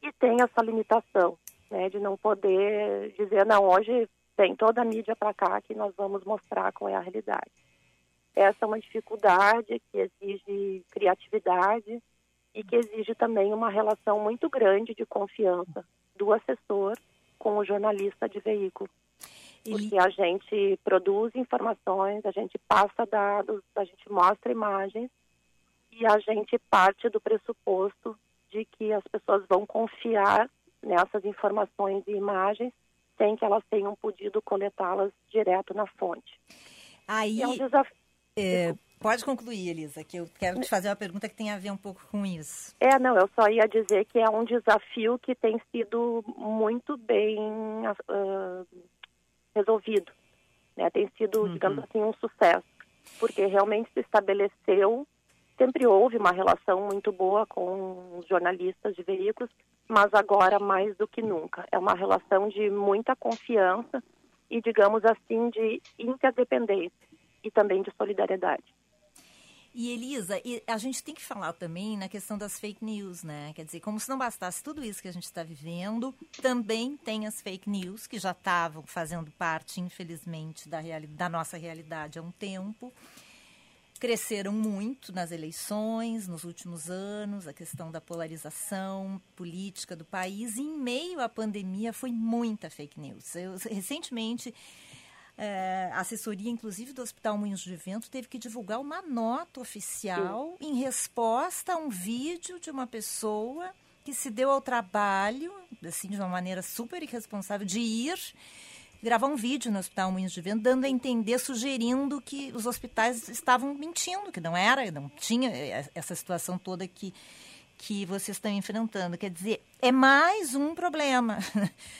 E tem essa limitação, né, de não poder dizer, não, hoje tem toda a mídia para cá que nós vamos mostrar qual é a realidade. Essa é uma dificuldade que exige criatividade, e que exige também uma relação muito grande de confiança do assessor com o jornalista de veículo. Porque a gente produz informações, a gente passa dados, a gente mostra imagens e a gente parte do pressuposto de que as pessoas vão confiar nessas informações e imagens sem que elas tenham podido coletá-las direto na fonte. Aí, é um desafio. É, Pode concluir, Elisa, que eu quero te fazer uma pergunta que tem a ver um pouco com isso. É, não, eu só ia dizer que é um desafio que tem sido muito bem uh, resolvido. Né? Tem sido, uhum. digamos assim, um sucesso, porque realmente se estabeleceu, sempre houve uma relação muito boa com os jornalistas de veículos, mas agora mais do que nunca. É uma relação de muita confiança e, digamos assim, de interdependência e também de solidariedade. E Elisa, a gente tem que falar também na questão das fake news, né? Quer dizer, como se não bastasse tudo isso que a gente está vivendo, também tem as fake news que já estavam fazendo parte, infelizmente, da, da nossa realidade há um tempo. Cresceram muito nas eleições, nos últimos anos, a questão da polarização política do país. E em meio à pandemia foi muita fake news. Eu, recentemente é, a assessoria, inclusive, do Hospital Moinhos de Vento teve que divulgar uma nota oficial Sim. em resposta a um vídeo de uma pessoa que se deu ao trabalho, assim, de uma maneira super irresponsável, de ir gravar um vídeo no Hospital Moinhos de Vento, dando a entender, sugerindo que os hospitais estavam mentindo, que não era, não tinha essa situação toda que que vocês estão enfrentando. Quer dizer, é mais um problema.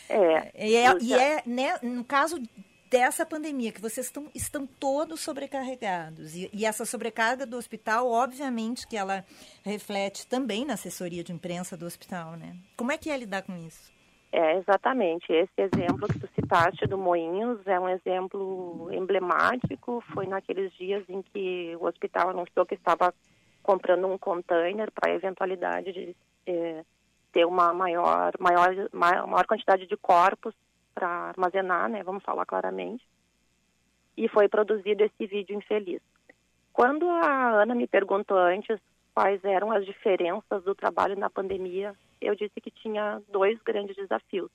É. e é, e é né, no caso dessa pandemia, que vocês estão, estão todos sobrecarregados. E, e, essa sobrecarga do hospital, obviamente, que ela reflete também na assessoria de imprensa do hospital, né? Como é que é lidar com isso? É, exatamente. Esse exemplo que tu citaste do Moinhos é um exemplo emblemático. Foi naqueles dias em que o hospital anunciou que estava comprando um container para a eventualidade de é, ter uma maior, maior, maior quantidade de corpos para armazenar, né? Vamos falar claramente. E foi produzido esse vídeo infeliz. Quando a Ana me perguntou antes quais eram as diferenças do trabalho na pandemia, eu disse que tinha dois grandes desafios.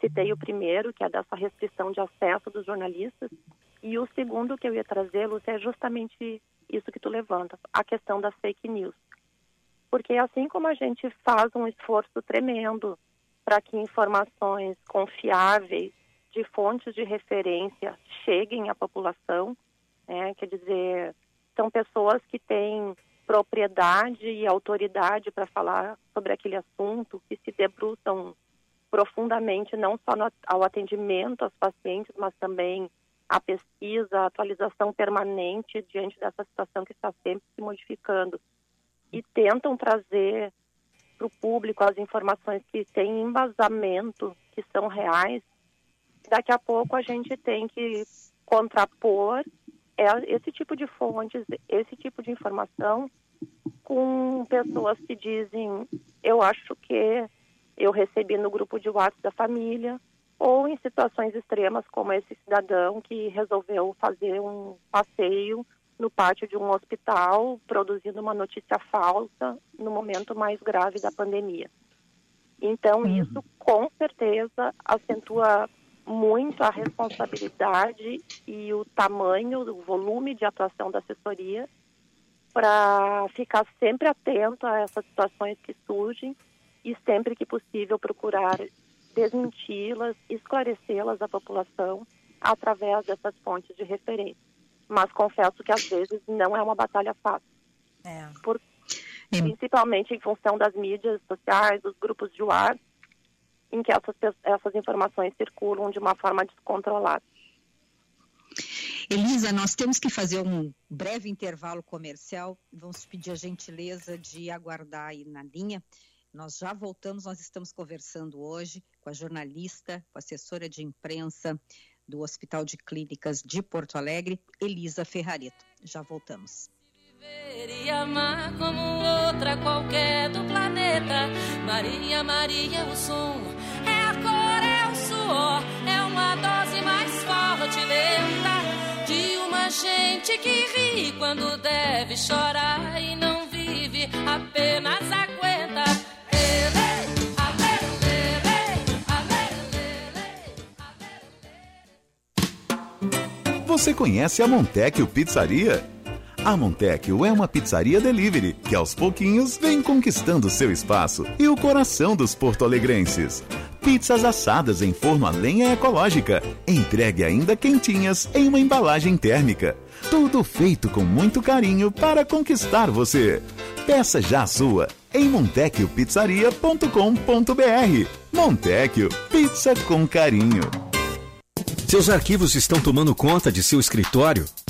Citei o primeiro, que é dessa restrição de acesso dos jornalistas, e o segundo que eu ia trazer, Lúcia, é justamente isso que tu levanta, a questão das fake news. Porque assim como a gente faz um esforço tremendo para que informações confiáveis de fontes de referência cheguem à população, né, quer dizer, são pessoas que têm propriedade e autoridade para falar sobre aquele assunto, que se debruçam profundamente não só no, ao atendimento aos pacientes, mas também a pesquisa, a atualização permanente diante dessa situação que está sempre se modificando. E tentam trazer para o público as informações que têm embasamento, que são reais, daqui a pouco a gente tem que contrapor esse tipo de fontes, esse tipo de informação com pessoas que dizem eu acho que eu recebi no grupo de WhatsApp da família ou em situações extremas como esse cidadão que resolveu fazer um passeio no pátio de um hospital produzindo uma notícia falsa no momento mais grave da pandemia. Então uhum. isso com certeza acentua muito a responsabilidade e o tamanho, o volume de atuação da assessoria para ficar sempre atento a essas situações que surgem e sempre que possível procurar desmenti-las, esclarecê-las à população através dessas fontes de referência. Mas confesso que às vezes não é uma batalha fácil. É. Por, principalmente em função das mídias sociais, dos grupos de WhatsApp, em que essas, essas informações circulam de uma forma descontrolada. Elisa, nós temos que fazer um breve intervalo comercial. Vamos pedir a gentileza de aguardar aí na linha. Nós já voltamos, nós estamos conversando hoje com a jornalista, com a assessora de imprensa do Hospital de Clínicas de Porto Alegre, Elisa Ferrareto. Já voltamos. E amar como outra qualquer do planeta. Maria, Maria, o som é a cor, é o suor, é uma dose mais forte, lenta de uma gente que ri quando deve chorar e não vive, apenas aguenta. Você conhece a Montecchio Pizzaria? A Montecchio é uma pizzaria delivery que aos pouquinhos vem conquistando seu espaço e o coração dos porto-alegrenses. Pizzas assadas em forno a lenha ecológica, entregue ainda quentinhas em uma embalagem térmica. Tudo feito com muito carinho para conquistar você. Peça já a sua em montecchiopizzaria.com.br. Montecchio, pizza com carinho. Seus arquivos estão tomando conta de seu escritório?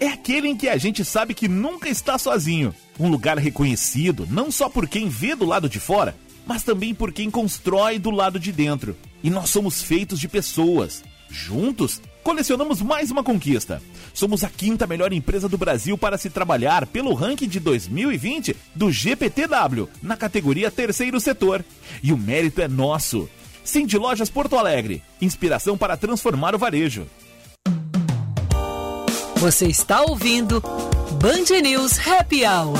é aquele em que a gente sabe que nunca está sozinho. Um lugar reconhecido não só por quem vê do lado de fora, mas também por quem constrói do lado de dentro. E nós somos feitos de pessoas. Juntos, colecionamos mais uma conquista. Somos a quinta melhor empresa do Brasil para se trabalhar pelo ranking de 2020 do GPTW, na categoria Terceiro Setor. E o mérito é nosso. Cindy Lojas Porto Alegre, inspiração para transformar o varejo. Você está ouvindo Band News Happy Hour.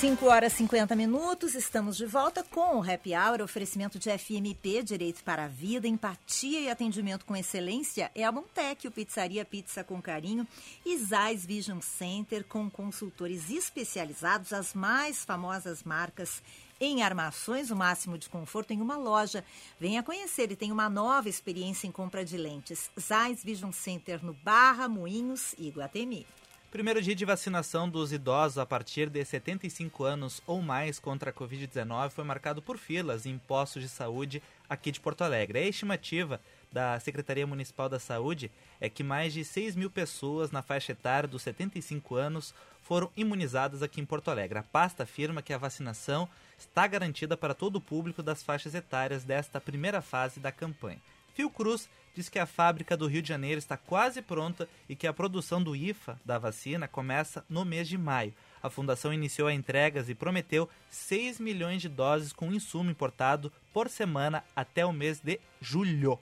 5 horas e 50 minutos, estamos de volta com o Happy Hour, oferecimento de FMP, Direito para a Vida, Empatia e Atendimento com Excelência. É a Montec, o Pizzaria Pizza com Carinho e Zais Vision Center, com consultores especializados, as mais famosas marcas em armações, o máximo de conforto em uma loja. Venha conhecer e tem uma nova experiência em compra de lentes. Zais Vision Center no Barra, Moinhos e Guatemi. Primeiro dia de vacinação dos idosos a partir de 75 anos ou mais contra a Covid-19 foi marcado por filas em postos de saúde aqui de Porto Alegre. A estimativa da Secretaria Municipal da Saúde é que mais de 6 mil pessoas na faixa etária dos 75 anos foram imunizadas aqui em Porto Alegre. A pasta afirma que a vacinação está garantida para todo o público das faixas etárias desta primeira fase da campanha. Fiocruz diz que a fábrica do Rio de Janeiro está quase pronta e que a produção do IFA da vacina começa no mês de maio. A fundação iniciou entregas e prometeu 6 milhões de doses com insumo importado por semana até o mês de julho.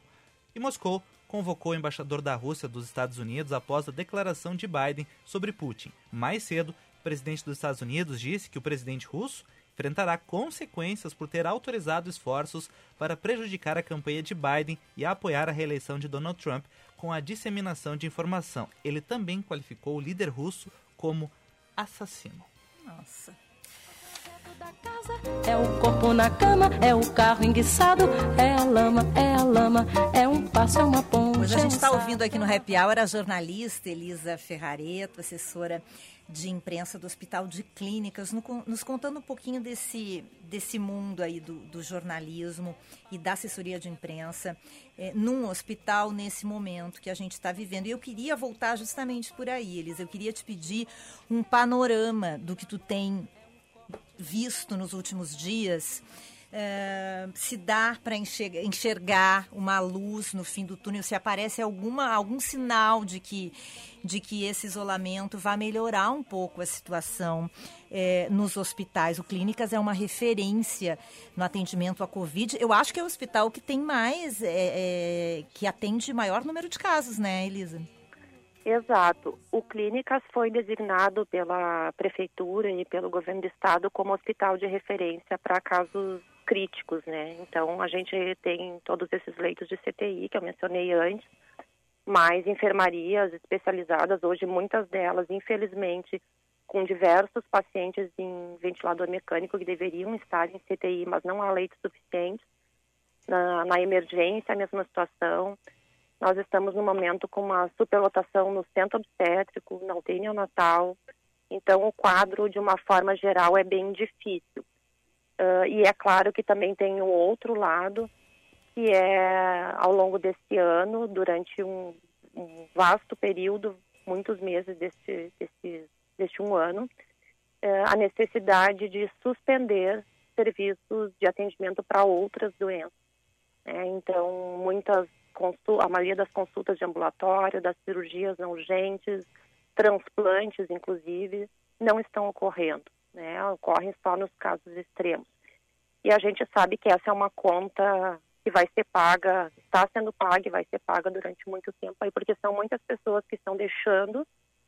E Moscou convocou o embaixador da Rússia dos Estados Unidos após a declaração de Biden sobre Putin. Mais cedo, o presidente dos Estados Unidos disse que o presidente russo enfrentará consequências por ter autorizado esforços para prejudicar a campanha de Biden e apoiar a reeleição de Donald Trump com a disseminação de informação. Ele também qualificou o líder russo como assassino. Nossa. É o corpo na cama, é o carro enguiçado, é a lama, é a lama, é um passo, é uma ponte. Hoje a é gente está ouvindo aqui no Happy Hour a jornalista Elisa Ferrareto, assessora de imprensa do Hospital de Clínicas, no- nos contando um pouquinho desse, desse mundo aí do, do jornalismo e da assessoria de imprensa eh, num hospital nesse momento que a gente está vivendo. E eu queria voltar justamente por aí, Elisa. Eu queria te pedir um panorama do que tu tem visto nos últimos dias, eh, se dá para enxergar, enxergar uma luz no fim do túnel, se aparece alguma, algum sinal de que, de que esse isolamento vai melhorar um pouco a situação eh, nos hospitais. O Clínicas é uma referência no atendimento à Covid. Eu acho que é o hospital que tem mais, eh, que atende maior número de casos, né, Elisa? Exato. O Clínicas foi designado pela Prefeitura e pelo Governo do Estado como hospital de referência para casos críticos, né? Então, a gente tem todos esses leitos de CTI que eu mencionei antes, mais enfermarias especializadas, hoje muitas delas, infelizmente, com diversos pacientes em ventilador mecânico que deveriam estar em CTI, mas não há leitos suficientes. Na, na emergência, a mesma situação. Nós estamos no momento com uma superlotação no centro obstétrico, na UTI neonatal. Então, o quadro, de uma forma geral, é bem difícil. Ah, e é claro que também tem o outro lado, que é ao longo desse ano, durante um, um vasto período, muitos meses desse, desse, deste um ano, eh, a necessidade de suspender serviços de atendimento para outras doenças. né? então, muitas a maioria das consultas de ambulatório, das cirurgias não urgentes, transplantes, inclusive, não estão ocorrendo. Né? Ocorrem só nos casos extremos. E a gente sabe que essa é uma conta que vai ser paga, está sendo paga e vai ser paga durante muito tempo aí, porque são muitas pessoas que estão deixando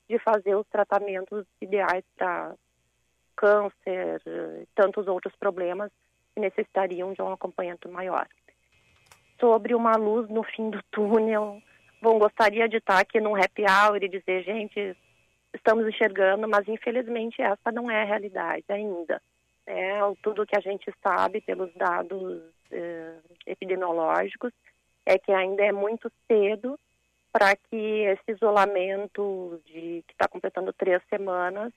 de fazer os tratamentos ideais para câncer, eh, tantos outros problemas que necessitariam de um acompanhamento maior. Sobre uma luz no fim do túnel, bom, gostaria de estar aqui num happy hour e dizer, gente, estamos enxergando, mas infelizmente essa não é a realidade ainda. É, tudo que a gente sabe pelos dados eh, epidemiológicos é que ainda é muito cedo para que esse isolamento de que está completando três semanas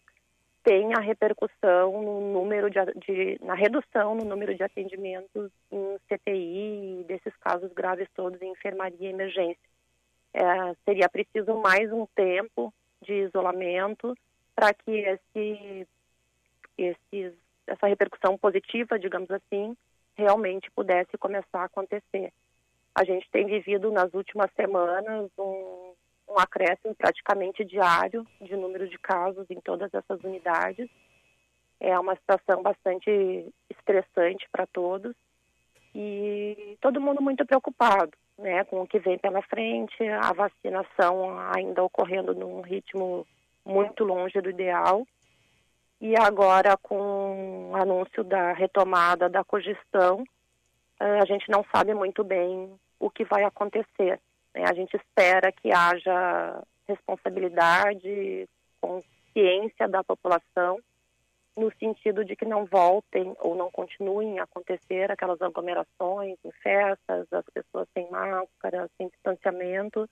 tenha repercussão no número de, de na redução no número de atendimentos em CTI desses casos graves todos em enfermaria e emergência. É, seria preciso mais um tempo de isolamento para que esse, esses, essa repercussão positiva, digamos assim, realmente pudesse começar a acontecer. A gente tem vivido nas últimas semanas um, um acréscimo praticamente diário de número de casos em todas essas unidades. É uma situação bastante estressante para todos e todo mundo muito preocupado, né, com o que vem pela frente, a vacinação ainda ocorrendo num ritmo muito longe do ideal. E agora com o anúncio da retomada da cogestão, eh, a gente não sabe muito bem o que vai acontecer. Né? A gente espera que haja responsabilidade, consciência da população, no sentido de que não voltem ou não continuem a acontecer aquelas aglomerações em festas, as pessoas sem máscara, sem distanciamento,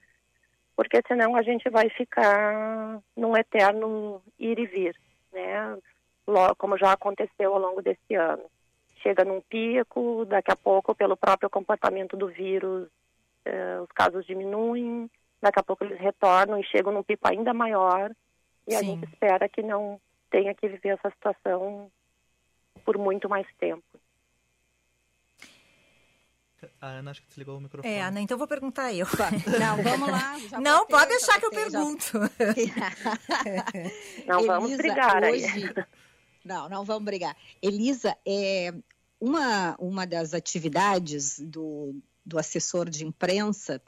porque senão a gente vai ficar num eterno ir e vir, né? Como já aconteceu ao longo desse ano. Chega num pico, daqui a pouco, pelo próprio comportamento do vírus, eh, os casos diminuem, daqui a pouco eles retornam e chegam num pico ainda maior, e Sim. a gente espera que não tenha que viver essa situação por muito mais tempo. A Ana acho que desligou o microfone. É, Ana, então vou perguntar eu. Não, vamos lá. Não, pode deixar que eu pergunto. não Elisa, vamos brigar hoje... aí. Não, não vamos brigar. Elisa, é, uma, uma das atividades do, do assessor de imprensa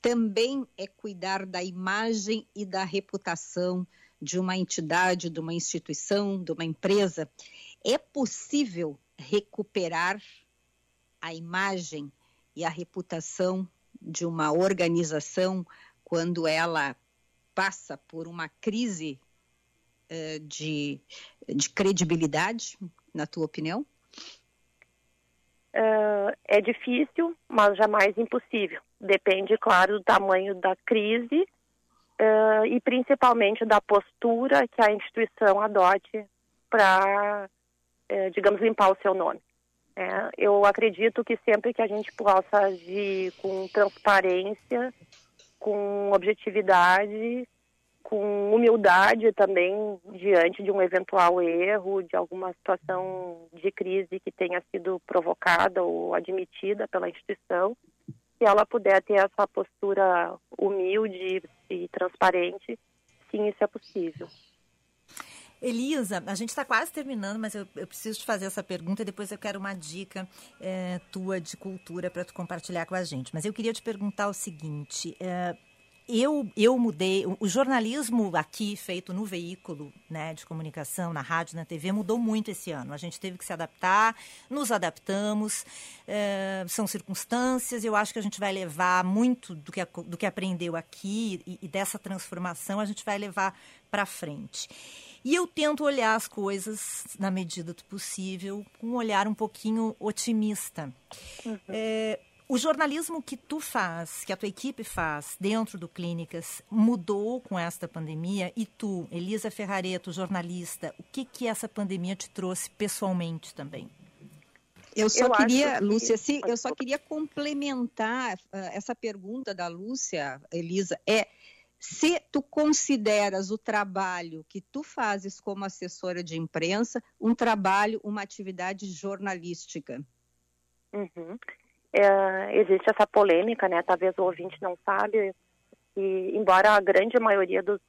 também é cuidar da imagem e da reputação de uma entidade, de uma instituição, de uma empresa. É possível recuperar a imagem e a reputação de uma organização quando ela passa por uma crise uh, de, de credibilidade, na tua opinião? Uh, é difícil, mas jamais impossível. Depende, claro, do tamanho da crise uh, e principalmente da postura que a instituição adote para, uh, digamos, limpar o seu nome. É, eu acredito que sempre que a gente possa agir com transparência, com objetividade, com humildade também diante de um eventual erro, de alguma situação de crise que tenha sido provocada ou admitida pela instituição, se ela puder ter essa postura humilde e transparente, sim, isso é possível. Elisa, a gente está quase terminando, mas eu, eu, preciso te fazer essa pergunta e depois eu quero uma dica é, tua de cultura para tu compartilhar com a gente. Mas eu queria te perguntar o seguinte: é, eu, eu mudei, o jornalismo aqui feito no veículo né, de comunicação, na rádio, na TV, mudou muito esse ano. A gente teve que se adaptar, nos adaptamos, é, são circunstâncias, eu acho que a gente vai levar muito do que, do que aprendeu aqui e, e dessa transformação a gente vai levar para frente. E eu tento olhar as coisas, na medida do possível, com um olhar um pouquinho otimista. Uhum. É, o jornalismo que tu faz, que a tua equipe faz dentro do Clínicas, mudou com esta pandemia? E tu, Elisa Ferrareto, jornalista, o que que essa pandemia te trouxe pessoalmente também? Eu só eu queria, que... Lúcia, sim, eu só queria complementar uh, essa pergunta da Lúcia, Elisa, é se tu consideras o trabalho que tu fazes como assessora de imprensa um trabalho, uma atividade jornalística. Uhum é, existe essa polêmica, né? Talvez o ouvinte não sabe, e embora a grande maioria dos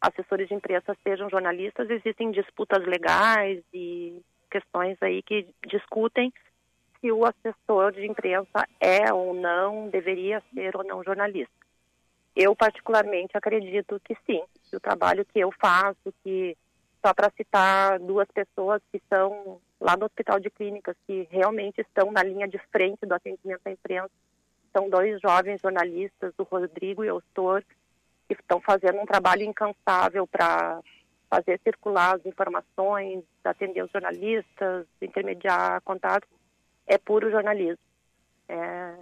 assessores de imprensa sejam jornalistas, existem disputas legais e questões aí que discutem se o assessor de imprensa é ou não, deveria ser ou não jornalista. Eu particularmente acredito que sim, que o trabalho que eu faço, que só para citar duas pessoas que são lá no Hospital de Clínicas, que realmente estão na linha de frente do atendimento à imprensa. São dois jovens jornalistas, o Rodrigo e o Ostor, que estão fazendo um trabalho incansável para fazer circular as informações, atender os jornalistas, intermediar contatos. É puro jornalismo. É,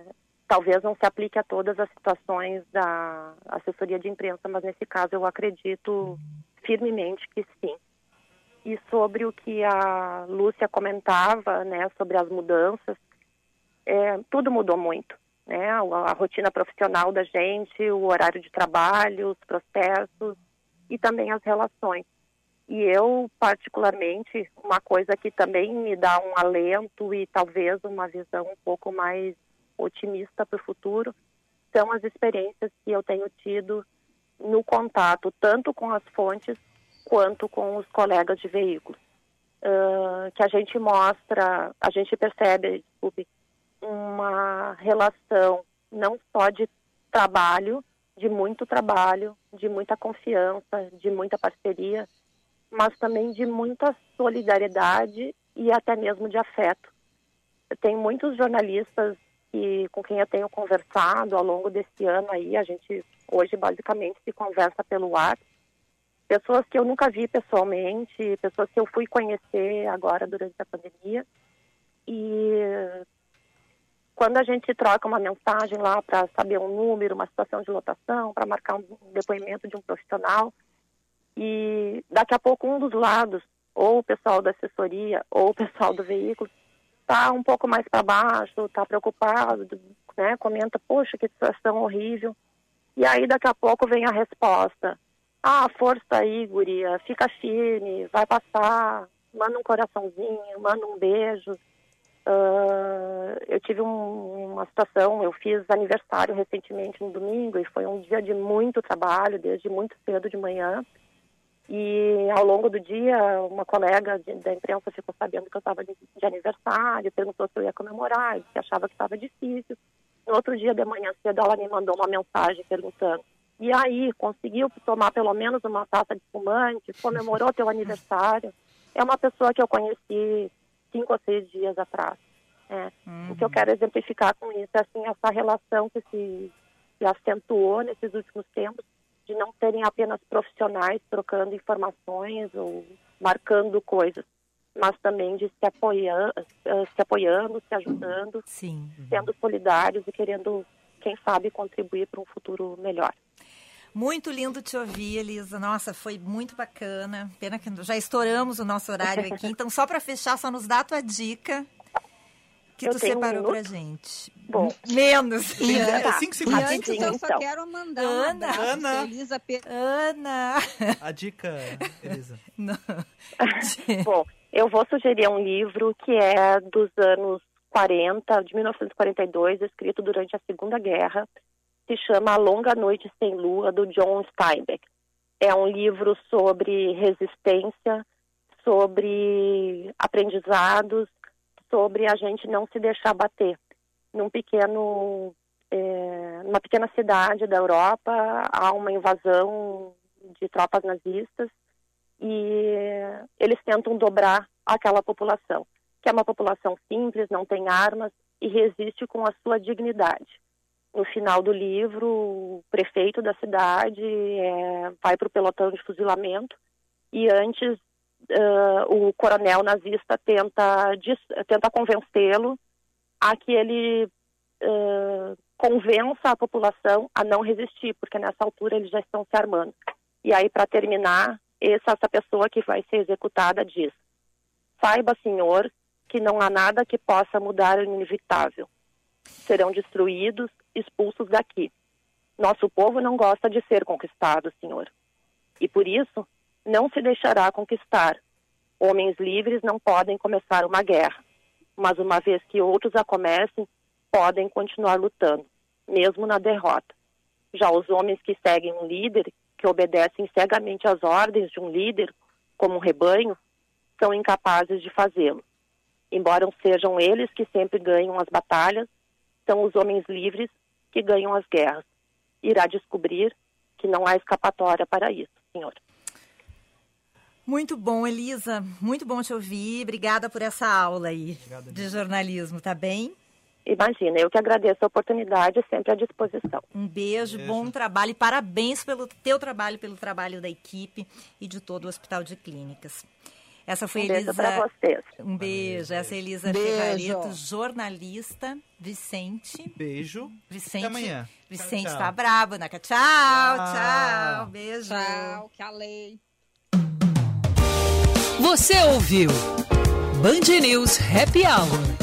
talvez não se aplique a todas as situações da assessoria de imprensa, mas nesse caso eu acredito firmemente que sim e sobre o que a Lúcia comentava, né, sobre as mudanças, é, tudo mudou muito, né, a, a, rotina profissional da gente, o horário de trabalho, os processos e também as relações. E eu, particularmente, uma coisa que também me dá um alento e talvez uma visão um pouco mais otimista para o futuro, são as experiências que eu tenho tido no contato tanto com as fontes quanto com os colegas de veículos. Uh, que a gente mostra, a gente percebe, desculpe, uma relação não só de trabalho, de muito trabalho, de muita confiança, de muita parceria, mas também de muita solidariedade e até mesmo de afeto. Tem muitos jornalistas que, com quem eu tenho conversado ao longo desse ano aí, a gente hoje basicamente se conversa pelo ar, pessoas que eu nunca vi pessoalmente, pessoas que eu fui conhecer agora durante a pandemia. E quando a gente troca uma mensagem lá para saber um número, uma situação de lotação, para marcar um depoimento de um profissional, e daqui a pouco um dos lados, ou o pessoal da assessoria, ou o pessoal do veículo, está um pouco mais para baixo, está preocupado, né? comenta, poxa, que situação horrível. E aí daqui a pouco vem a resposta, ah, força aí, guria, fica firme, vai passar, manda um coraçãozinho, manda um beijo. Uh, eu tive um, uma situação, eu fiz aniversário recentemente no domingo e foi um dia de muito trabalho, desde muito cedo de manhã. E ao longo do dia, uma colega de, da imprensa ficou sabendo que eu estava de, de, aniversário, perguntou se eu ia comemorar, que achava que estava difícil. No outro dia de manhã cedo, ela me mandou uma mensagem perguntando e aí, conseguiu tomar pelo menos uma taça de espumante, comemorou teu aniversário. É uma pessoa que eu conheci cinco ou seis dias atrás. É. Uhum. O que eu quero exemplificar com isso é assim, essa relação que se, se acentuou nesses últimos tempos de não serem apenas profissionais trocando informações ou marcando coisas, mas também de se, apoiar, se apoiando, se ajudando, Sim. sendo solidários e querendo, quem sabe, contribuir para um futuro melhor. Muito lindo te ouvir, Elisa. Nossa, foi muito bacana. Pena que já estouramos o nosso horário aqui. Então, só para fechar, só nos dá a tua dica que Eu tu separou um pra gente. Bom. Menos. E Ana. antes- cinco e segundos. antes eu só então. quero mandar um Ana. abraço Ana. Elisa Pe... Ana. A dica, Elisa. Não. Bom, eu vou sugerir um livro que é dos anos 40, de 1942, escrito durante a Segunda Guerra. Se chama A Longa Noite Sem Lua, do John Steinbeck. É um livro sobre resistência, sobre aprendizados, sobre a gente não se deixar bater. Num pequeno, é, numa pequena cidade da Europa, há uma invasão de tropas nazistas e eles tentam dobrar aquela população, que é uma população simples, não tem armas e resiste com a sua dignidade. No final do livro, o prefeito da cidade é, vai para o pelotão de fuzilamento e antes ah, o coronel nazista tenta, tenta convencê-lo a que ele ah, convença a população a não resistir, porque nessa altura eles já estão se armando. E aí, para terminar, essa, essa pessoa que vai ser executada diz: Saiba, senhor, que não há nada que possa mudar o inevitável. Serão destruídos, expulsos daqui. Nosso povo não gosta de ser conquistado, senhor. E por isso, não se deixará conquistar. Homens livres não podem começar uma guerra, mas uma vez que outros a comecem, podem continuar lutando, mesmo na derrota. Já os homens que seguem um líder, que obedecem cegamente às ordens de um líder, como um rebanho, são incapazes de fazê-lo. Embora sejam eles que sempre ganham as batalhas, são os homens livres que ganham as guerras. Irá descobrir que não há escapatória para isso, senhor. Muito bom, Elisa. Muito bom te ouvir. Obrigada por essa aula aí de jornalismo, tá bem? Imagina, eu que agradeço a oportunidade, sempre à disposição. Um beijo, bom trabalho e parabéns pelo teu trabalho, pelo trabalho da equipe e de todo o Hospital de Clínicas. Essa foi Um beijo Elisa. pra vocês. Um beijo. Essa é Elisa Beijo. Ferrareto, jornalista. Vicente. Beijo. Vicente. Até amanhã. Vicente Tchau, tchau. tá brabo, Naca. Tchau, Tchau. tchau. Beijo. Tchau, que a lei. Você ouviu Band News Happy Hour.